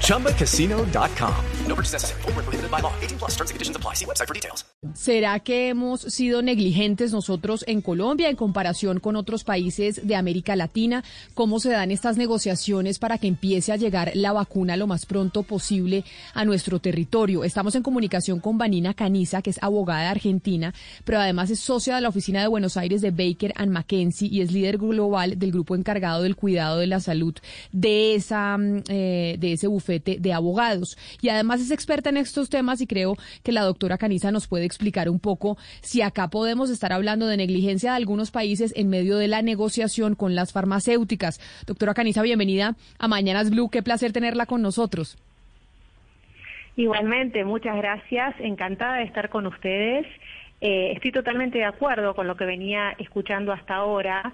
ChumbaCasino.com. No purchase necessary. Full prohibited by law. 18 plus terms and conditions apply. See website for details. ¿Será que hemos sido negligentes nosotros en Colombia en comparación con otros países de América Latina? ¿Cómo se dan estas negociaciones para que empiece a llegar la vacuna lo más pronto posible a nuestro territorio? Estamos en comunicación con Vanina Caniza, que es abogada argentina, pero además es socia de la oficina de Buenos Aires de Baker and McKenzie y es líder global del grupo encargado del cuidado de la salud de esa eh, de ese bufete de abogados. Y además es experta en estos temas y creo que la doctora Caniza nos puede explicar un poco si acá podemos estar hablando de negligencia de algunos países en medio de la negociación con las farmacéuticas. Doctora Caniza, bienvenida a Mañanas Blue. Qué placer tenerla con nosotros. Igualmente, muchas gracias. Encantada de estar con ustedes. Eh, estoy totalmente de acuerdo con lo que venía escuchando hasta ahora.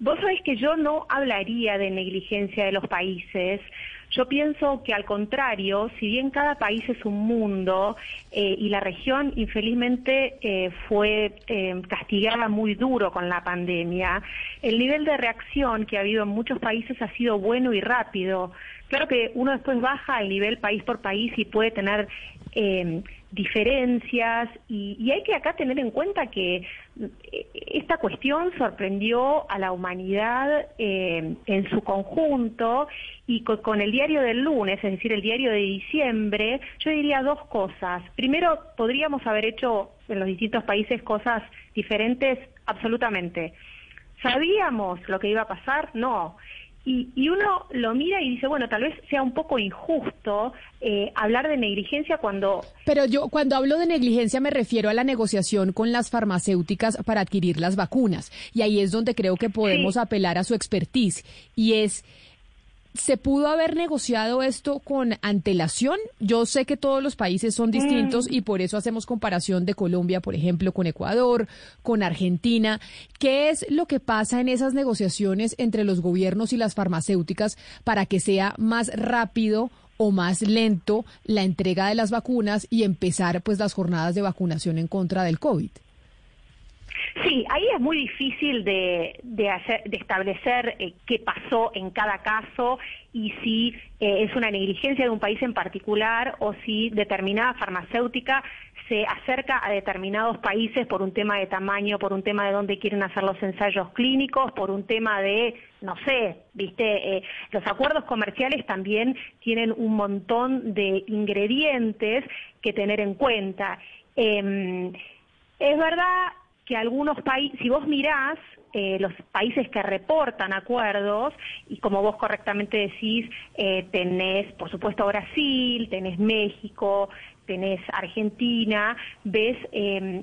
Vos sabés que yo no hablaría de negligencia de los países. Yo pienso que al contrario, si bien cada país es un mundo eh, y la región infelizmente eh, fue eh, castigada muy duro con la pandemia, el nivel de reacción que ha habido en muchos países ha sido bueno y rápido. Claro que uno después baja el nivel país por país y puede tener diferencias y, hay que acá tener en cuenta que eh, esta cuestión sorprendió a la humanidad eh, en su conjunto y con, el diario del lunes, es decir, el diario de diciembre, yo diría dos cosas. Primero, podríamos haber hecho en los distintos países cosas diferentes, absolutamente. ¿Sabíamos lo que iba a pasar? No. Y, uno lo mira y dice, bueno, tal vez sea un poco injusto eh, hablar de negligencia cuando... Pero yo cuando hablo de negligencia me refiero a la negociación con las farmacéuticas para adquirir las vacunas. Y ahí es donde creo que podemos apelar a su expertise. Y es ¿Se pudo haber negociado esto con antelación? Yo sé que todos los países son distintos mm. y por eso hacemos comparación de Colombia, por ejemplo, con Ecuador, con Argentina. ¿Qué es lo que pasa en esas negociaciones entre los gobiernos y las farmacéuticas para que sea más rápido o más lento la entrega de las vacunas y empezar pues las jornadas de vacunación en contra del COVID? Sí, ahí es muy difícil de, de, establecer eh, qué pasó en cada caso y si eh, es una negligencia de un país en particular o si determinada farmacéutica se acerca a determinados países por un tema de tamaño, por un tema de dónde quieren hacer los ensayos clínicos, por un tema de, no sé, viste, eh, los acuerdos comerciales también tienen un montón de ingredientes que tener en cuenta. Em, es verdad que algunos países, si vos mirás eh, los países que reportan acuerdos, y como vos correctamente decís, eh, tenés, por supuesto, Brasil, tenés México, tenés Argentina, ves, em,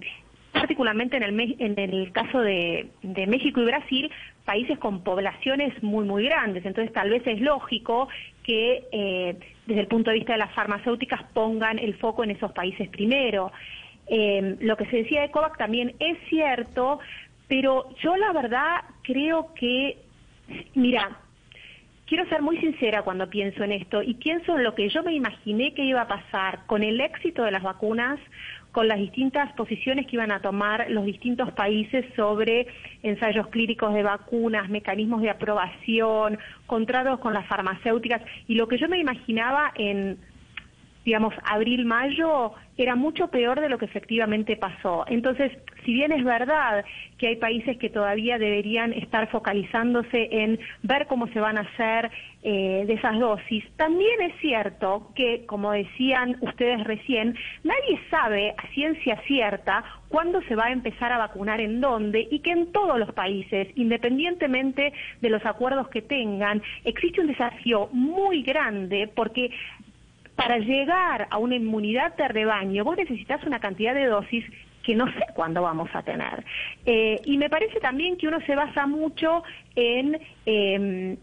particularmente en el, en el caso de, México y Brasil, países con poblaciones muy, muy grandes. Entonces, tal vez es lógico que eh, desde el punto de vista de las farmacéuticas pongan el foco en esos países primero. Eh, lo que se decía de COVAX también es cierto, pero yo la verdad creo que, mira, quiero ser muy sincera cuando pienso en esto y pienso en lo que yo me imaginé que iba a pasar con el éxito de las vacunas, con las distintas posiciones que iban a tomar los distintos países sobre ensayos clínicos de vacunas, mecanismos de aprobación, contratos con las farmacéuticas y lo que yo me imaginaba en digamos, abril-mayo era mucho peor de lo que efectivamente pasó. Entonces, si bien es verdad que hay países que todavía deberían estar focalizándose en ver cómo se van a hacer eh, de esas dosis, también es cierto que, como decían ustedes recién, nadie sabe a ciencia cierta cuándo se va a empezar a vacunar en dónde y que en todos los países, independientemente de los acuerdos que tengan, existe un desafío muy grande porque para llegar a una inmunidad de rebaño, vos necesitas una cantidad de dosis que no sé cuándo vamos a tener. Eh, y me parece también que uno se basa mucho en em,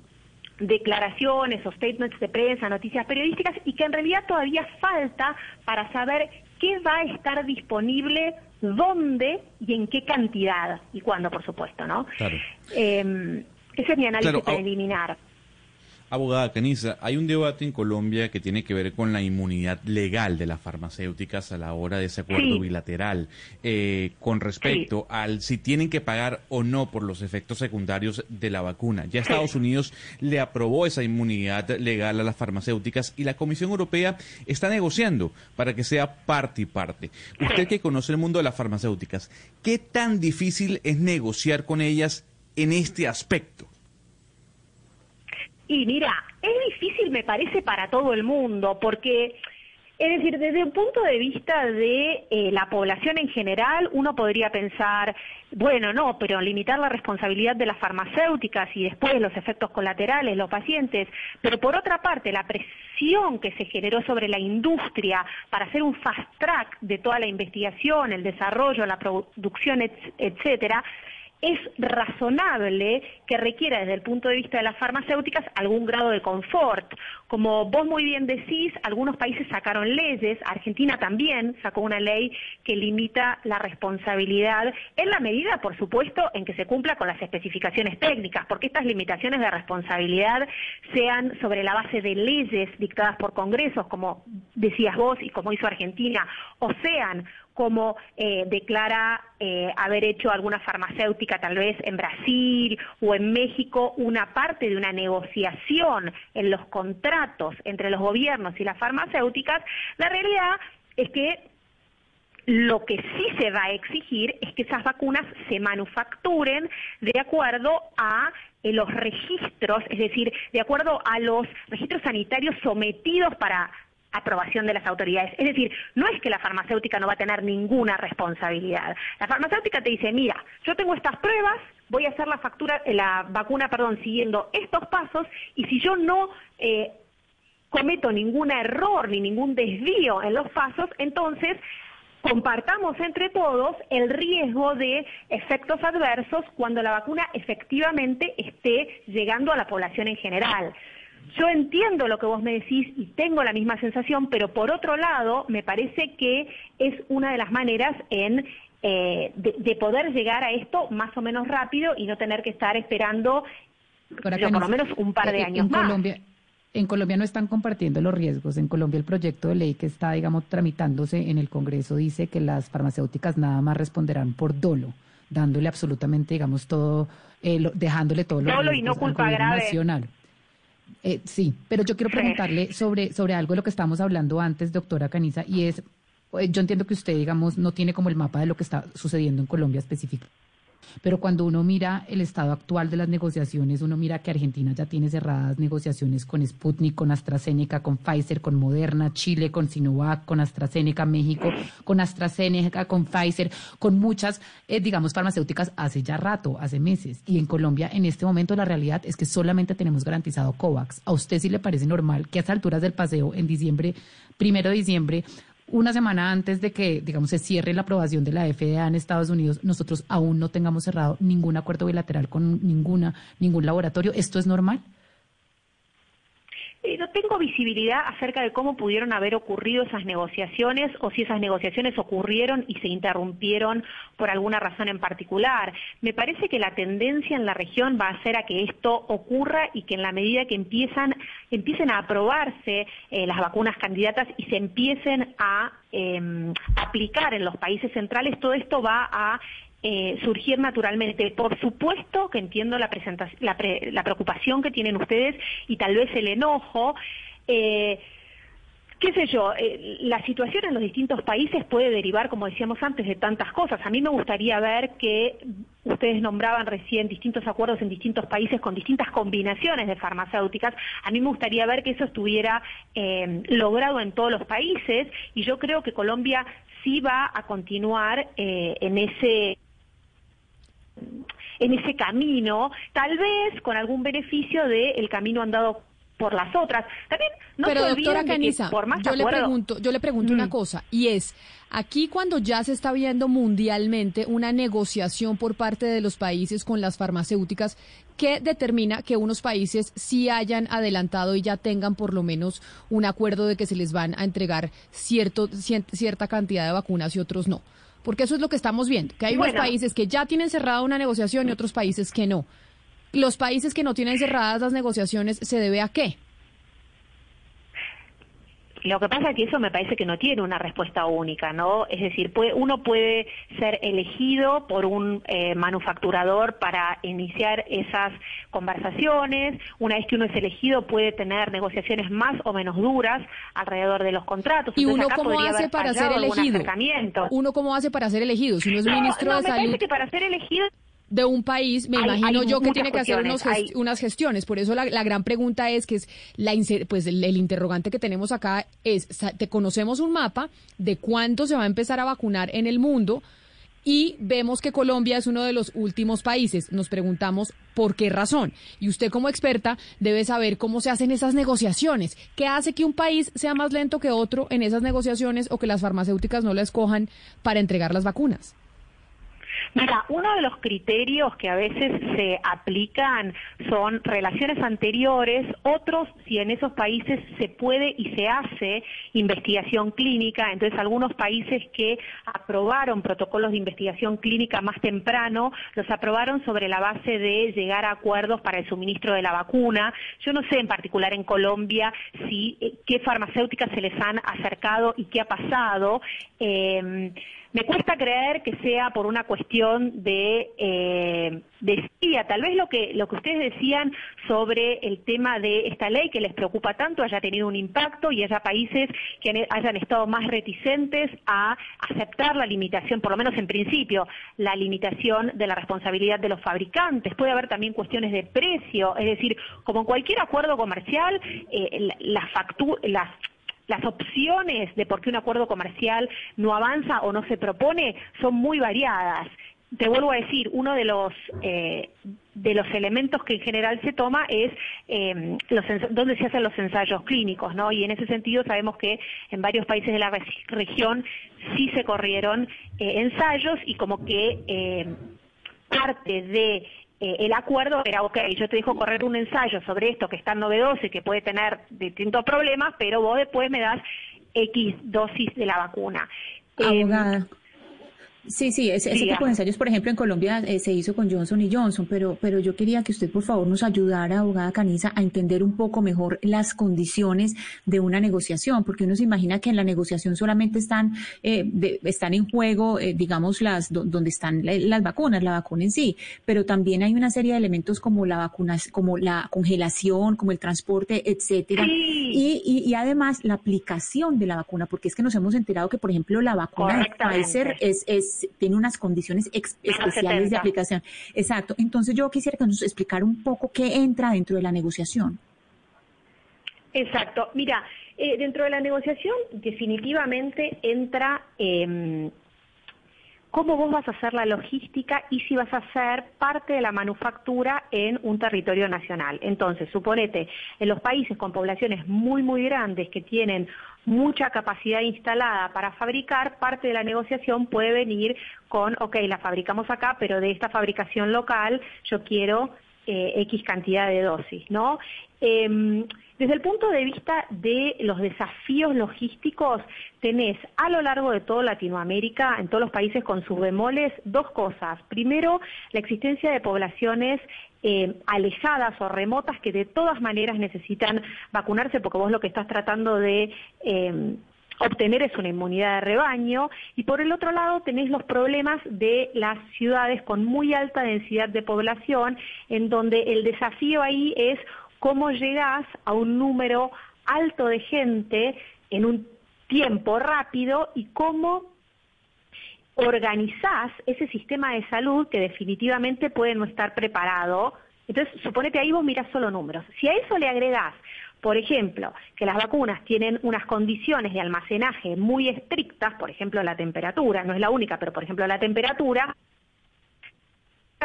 declaraciones o statements de prensa, noticias periodísticas, y que en realidad todavía falta para saber qué va a estar disponible, dónde y en qué cantidad y cuándo, por supuesto, ¿no? Claro. Eh, ese es mi análisis Claro, preliminar. Abogada Canisa, hay un debate en Colombia que tiene que ver con la inmunidad legal de las farmacéuticas a la hora de ese acuerdo Sí. bilateral, eh, con respecto al si tienen que pagar o no por los efectos secundarios de la vacuna. Ya Estados Unidos le aprobó esa inmunidad legal a las farmacéuticas y la Comisión Europea está negociando para que sea parte y parte. Usted que conoce el mundo de las farmacéuticas, ¿qué tan difícil es negociar con ellas en este aspecto? Y mira, es difícil me parece para todo el mundo, porque, es decir, desde un punto de vista de eh, la población en general, uno podría pensar, bueno, no, pero limitar la responsabilidad de las farmacéuticas y después los efectos colaterales, los pacientes, pero por otra parte, la presión que se generó sobre la industria para hacer un fast track de toda la investigación, el desarrollo, la producción, et- etcétera, es razonable que requiera desde el punto de vista de las farmacéuticas algún grado de confort. Como vos muy bien decís, algunos países sacaron leyes, Argentina también sacó una ley que limita la responsabilidad en la medida, por supuesto, en que se cumpla con las especificaciones técnicas, porque estas limitaciones de responsabilidad sean sobre la base de leyes dictadas por congresos, como decías vos y como hizo Argentina, o sean como eh, declara eh, haber hecho alguna farmacéutica tal vez en Brasil o en México una parte de una negociación en los contratos entre los gobiernos y las farmacéuticas, la realidad es que lo que sí se va a exigir es que esas vacunas se manufacturen de acuerdo a eh, los registros, es decir, de acuerdo a los registros sanitarios sometidos para aprobación de las autoridades. Es decir, no es que la farmacéutica no va a tener ninguna responsabilidad. La farmacéutica te dice, mira, yo tengo estas pruebas, voy a hacer la factura, eh, la vacuna, perdón, siguiendo estos pasos, y si yo no eh, cometo ningún error ni ningún desvío en los pasos, entonces compartamos entre todos el riesgo de efectos adversos cuando la vacuna efectivamente esté llegando a la población en general. Yo entiendo lo que vos me decís y tengo la misma sensación, pero por otro lado, me parece que es una de las maneras en eh, de, de poder llegar a esto más o menos rápido y no tener que estar esperando Doctora yo, por lo menos un par de eh, años en más. Colombia, en Colombia no están compartiendo los riesgos. En Colombia el proyecto de ley que está, digamos, tramitándose en el Congreso dice que las farmacéuticas nada más responderán por dolo, dándole absolutamente, digamos, todo, eh, lo- dejándole todo los Dolo y no culpa grave. nacional. Eh, sí, pero yo quiero Sí. preguntarle sobre, sobre algo de lo que estábamos hablando antes, doctora Caniza, y es, eh, yo entiendo que usted, digamos, no tiene como el mapa de lo que está sucediendo en Colombia específico. Pero cuando uno mira el estado actual de las negociaciones, uno mira que Argentina ya tiene cerradas negociaciones con Sputnik, con AstraZeneca, con Pfizer, con Moderna, Chile, con Sinovac, con AstraZeneca, México, con AstraZeneca, con Pfizer, con muchas, eh, digamos, farmacéuticas hace ya rato, hace meses. Y en Colombia, en este momento, la realidad es que solamente tenemos garantizado COVAX. ¿A usted sí le parece normal que a estas alturas del paseo, en diciembre, primero de diciembre, una semana antes de que, digamos, se cierre la aprobación de la FDA en Estados Unidos, nosotros aún no tengamos cerrado ningún acuerdo bilateral con ninguna, ningún laboratorio. ¿Esto es normal? Eh, no tengo visibilidad acerca de cómo pudieron haber ocurrido esas negociaciones o si esas negociaciones ocurrieron y se interrumpieron por alguna razón en particular. Me parece que la tendencia en la región va a ser a que esto ocurra y que en la medida que empiezan, empiecen a aprobarse eh, las vacunas candidatas y se empiecen a eh, aplicar en los países centrales, todo esto va a eh, surgir naturalmente. Por supuesto que entiendo la, la, pre- la preocupación que tienen ustedes y tal vez el enojo. Eh, qué sé yo, eh, la situación en los distintos países puede derivar, como decíamos antes, de tantas cosas. A mí me gustaría ver que ustedes nombraban recién distintos acuerdos en distintos países con distintas combinaciones de farmacéuticas. A mí me gustaría ver que eso estuviera logrado en todos los países y yo creo que Colombia sí va a continuar en ese en ese camino, tal vez con algún beneficio del camino andado por las otras. También no Pero se doctora que Canisa, por más yo le pregunto, yo le pregunto una Mm. cosa y es aquí cuando ya se está viendo mundialmente una negociación por parte de los países con las farmacéuticas, ¿qué determina que unos países sí hayan adelantado y ya tengan por lo menos un acuerdo de que se les van a entregar cierto cierta cantidad de vacunas y otros no? Porque eso es lo que estamos viendo, que hay unos países que ya tienen cerrada una negociación y otros países que no. Los países que no tienen cerradas las negociaciones se debe a qué? Lo que pasa es que eso me parece que no tiene una respuesta única, ¿no? Es decir, puede- uno puede ser elegido por un eh, manufacturador para iniciar esas conversaciones. Una vez que uno es elegido, puede tener negociaciones más o menos duras alrededor de los contratos. ¿Y Entonces, uno cómo hace para ser elegido? ¿Uno cómo hace para ser elegido? Si uno es No, ministro no, de me salud parece que para ser elegido de un país, me Hay- imagino hay yo que tiene que hacer unos cuestiones, gest- hay- unas gestiones. Por eso la, la gran pregunta es que es la pues el, el interrogante que tenemos acá es, te conocemos un mapa de cuánto se va a empezar a vacunar en el mundo y vemos que Colombia es uno de los últimos países. Nos preguntamos por qué razón. Y usted como experta debe saber cómo se hacen esas negociaciones. ¿Qué hace que un país sea más lento que otro en esas negociaciones o que las farmacéuticas no la escojan para entregar las vacunas? Mira, uno de los criterios que a veces se aplican son relaciones anteriores, otros si en esos países se puede y se hace investigación clínica, entonces algunos países que aprobaron protocolos de investigación clínica más temprano, los aprobaron sobre la base de llegar a acuerdos para el suministro de la vacuna. Yo no sé en particular en Colombia si eh, qué farmacéuticas se les han acercado y qué ha pasado. Eh, me cuesta creer que sea por una cuestión de eh. Tal vez lo que lo que ustedes decían sobre el tema de esta ley que les preocupa tanto haya tenido un impacto y haya países que hayan estado más reticentes a aceptar la limitación, por lo menos en principio, la limitación de la responsabilidad de los fabricantes. Puede haber también cuestiones de precio, es decir, como en cualquier acuerdo comercial, eh, la, la factu- las las opciones de por qué un acuerdo comercial no avanza o no se propone son muy variadas. Te vuelvo a decir, uno de los eh, de los elementos que en general se toma es eh, los dónde se hacen los ensayos clínicos, ¿no? Y en ese sentido sabemos que en varios países de la re- región sí se corrieron eh, ensayos y como que eh, parte de eh, el acuerdo era, ok, yo te dejo correr un ensayo sobre esto que es tan novedoso y que puede tener distintos problemas, pero vos después me das X dosis de la vacuna. Eh, Abogada. Sí, sí, ese, tipo de ensayos, por ejemplo, en Colombia eh, se hizo con Johnson y Johnson, pero, pero yo quería que usted, por favor, nos ayudara, abogada Caniza, a entender un poco mejor las condiciones de una negociación, porque uno se imagina que en la negociación solamente están, eh, de- están en juego, eh, digamos, las do- donde están la- las vacunas, la vacuna en sí, pero también hay una serie de elementos como la vacuna, como la congelación, como el transporte, etcétera, Sí. y, y, y además la aplicación de la vacuna, porque es que nos hemos enterado que, por ejemplo, la vacuna de. Pfizer es, es, tiene unas condiciones ex- especiales de 70. aplicación. Exacto. Entonces yo quisiera que nos explicara un poco qué entra dentro de la negociación. Exacto. Mira, eh, dentro de la negociación definitivamente entra eh, cómo vos vas a hacer la logística y si vas a hacer parte de la manufactura en un territorio nacional. Entonces, suponete, en los países con poblaciones muy, muy grandes que tienen mucha capacidad instalada para fabricar, parte de la negociación puede venir con, ok, la fabricamos acá, pero de esta fabricación local yo quiero eh, X cantidad de dosis, ¿no? Em, desde el punto de vista de los desafíos logísticos, tenés a lo largo de toda Latinoamérica, en todos los países con sus bemoles, dos cosas. Primero, la existencia de poblaciones eh, alejadas o remotas que de todas maneras necesitan vacunarse, porque vos lo que estás tratando de eh, obtener es una inmunidad de rebaño y por el otro lado tenés los problemas de las ciudades con muy alta densidad de población en donde el desafío ahí es cómo llegás a un número alto de gente en un tiempo rápido y cómo organizás ese sistema de salud que definitivamente puede no estar preparado. Entonces, suponete ahí vos mirás solo números. Si a eso le agregás, por ejemplo, que las vacunas tienen unas condiciones de almacenaje muy estrictas, por ejemplo, la temperatura, no es la única, pero por ejemplo la temperatura,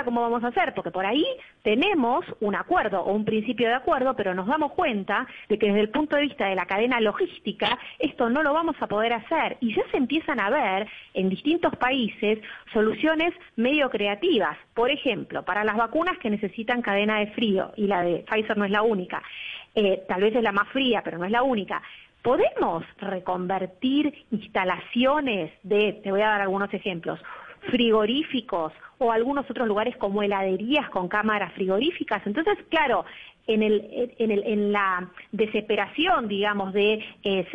cómo vamos a hacer, porque por ahí tenemos un acuerdo o un principio de acuerdo, pero nos damos cuenta de que desde el punto de vista de la cadena logística esto no lo vamos a poder hacer y ya se empiezan a ver en distintos países soluciones medio creativas. Por ejemplo, para las vacunas que necesitan cadena de frío, y la de Pfizer no es la única, eh, tal vez es la más fría, pero no es la única. ¿Podemos reconvertir instalaciones de, te voy a dar algunos ejemplos, frigoríficos o algunos otros lugares como heladerías con cámaras frigoríficas. Entonces, claro, en, el, en, el, en la desesperación, digamos, de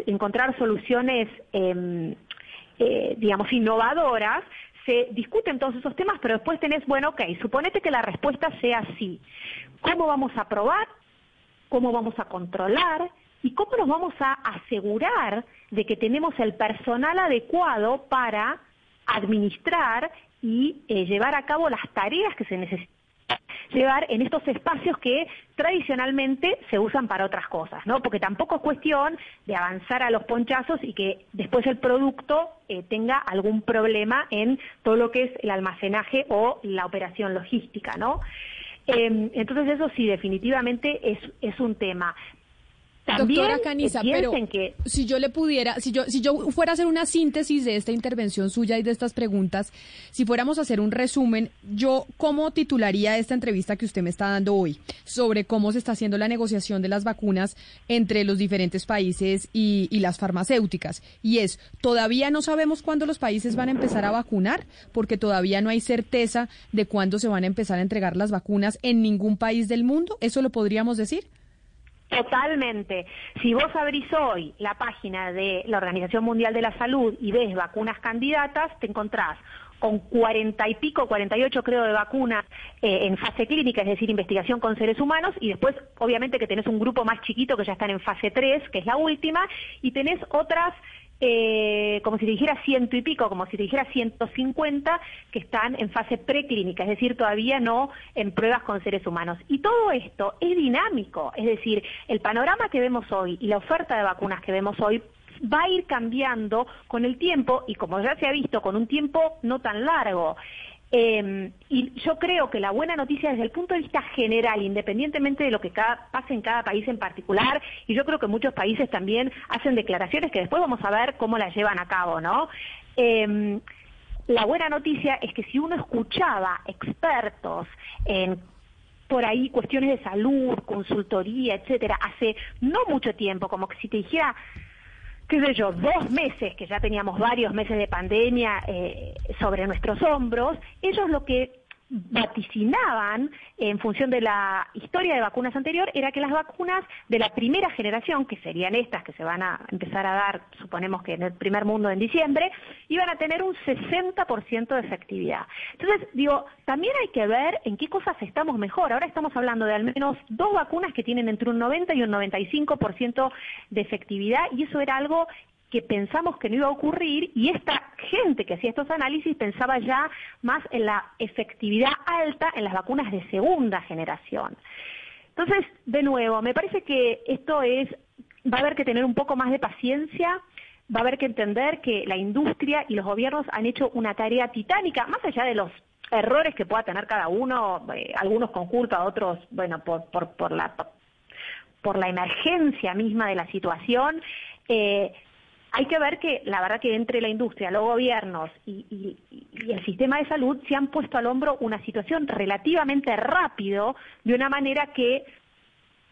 encontrar soluciones, em, eh, digamos, innovadoras, se discuten todos esos temas, pero después tenés, bueno, ok, suponete que la respuesta sea sí. ¿Cómo vamos a probar? ¿Cómo vamos a controlar? ¿Y cómo nos vamos a asegurar de que tenemos el personal adecuado para administrar y eh, llevar a cabo las tareas que se necesitan llevar en estos espacios que tradicionalmente se usan para otras cosas, ¿no? Porque tampoco es cuestión de avanzar a los ponchazos y que después el producto eh, tenga algún problema en todo lo que es el almacenaje o la operación logística, ¿no? Eh, entonces eso sí, definitivamente es, es un tema. Doctora Caniza, pero si yo le pudiera, si yo, si yo fuera a hacer una síntesis de esta intervención suya y de estas preguntas, si fuéramos a hacer un resumen, yo cómo titularía esta entrevista que usted me está dando hoy sobre cómo se está haciendo la negociación de las vacunas entre los diferentes países y, y las farmacéuticas. Y es, todavía no sabemos cuándo los países van a empezar a vacunar, porque todavía no hay certeza de cuándo se van a empezar a entregar las vacunas en ningún país del mundo. ¿Eso lo podríamos decir? Totalmente. Si vos abrís hoy la página de la Organización Mundial de la Salud y ves vacunas candidatas, te encontrás con cuarenta y pico, cuarenta y ocho creo de vacunas eh, en fase clínica, es decir, investigación con seres humanos, y después obviamente que tenés un grupo más chiquito que ya están en fase 3, que es la última, y tenés otras eh, como si te dijera ciento y pico, como si te dijera 150 que están en fase preclínica, es decir, todavía no en pruebas con seres humanos. Y todo esto es dinámico, es decir, el panorama que vemos hoy y la oferta de vacunas que vemos hoy va a ir cambiando con el tiempo y como ya se ha visto, con un tiempo no tan largo. Eh, y yo creo que la buena noticia desde el punto de vista general, independientemente de lo que cada, pase en cada país en particular, y yo creo que muchos países también hacen declaraciones que después vamos a ver cómo las llevan a cabo, ¿no? Eh, la buena noticia es que si uno escuchaba expertos en por ahí cuestiones de salud, consultoría, etcétera, hace no mucho tiempo, como que si te dijera qué sé yo, dos meses, que ya teníamos varios meses de pandemia eh, sobre nuestros hombros, ellos lo que vaticinaban en función de la historia de vacunas anterior era que las vacunas de la primera generación, que serían estas que se van a empezar a dar, suponemos que en el primer mundo en diciembre, iban a tener un 60% de efectividad. Entonces, digo, también hay que ver en qué cosas estamos mejor. Ahora estamos hablando de al menos dos vacunas que tienen entre un 90 y un 95% de efectividad y eso era algo que pensamos que no iba a ocurrir y esta gente que hacía estos análisis pensaba ya más en la efectividad alta en las vacunas de segunda generación. Entonces, de nuevo, me parece que esto es, va a haber que tener un poco más de paciencia, va a haber que entender que la industria y los gobiernos han hecho una tarea titánica, más allá de los errores que pueda tener cada uno, eh, algunos con culpa, otros, bueno, por, por, por, la, por la emergencia misma de la situación. Eh, hay que ver que la verdad que entre la industria, los gobiernos y, el sistema de salud se han puesto al hombro una situación relativamente rápido de una manera que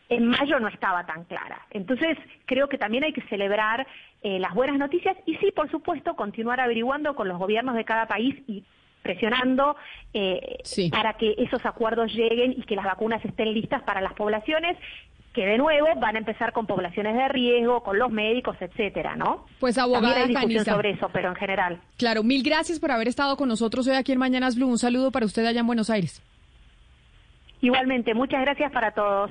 en mayo no estaba tan clara. Entonces, creo que también hay que celebrar eh, las buenas noticias y sí, por supuesto, continuar averiguando con los gobiernos de cada país y presionando eh, para que esos acuerdos lleguen y que las vacunas estén listas para las poblaciones que de nuevo van a empezar con poblaciones de riesgo, con los médicos, etcétera, ¿no? Pues abogada También hay discusión sobre eso, pero en general. Claro, mil gracias por haber estado con nosotros hoy aquí en Mañanas Blue. Un saludo para usted allá en Buenos Aires. Igualmente, muchas gracias para todos.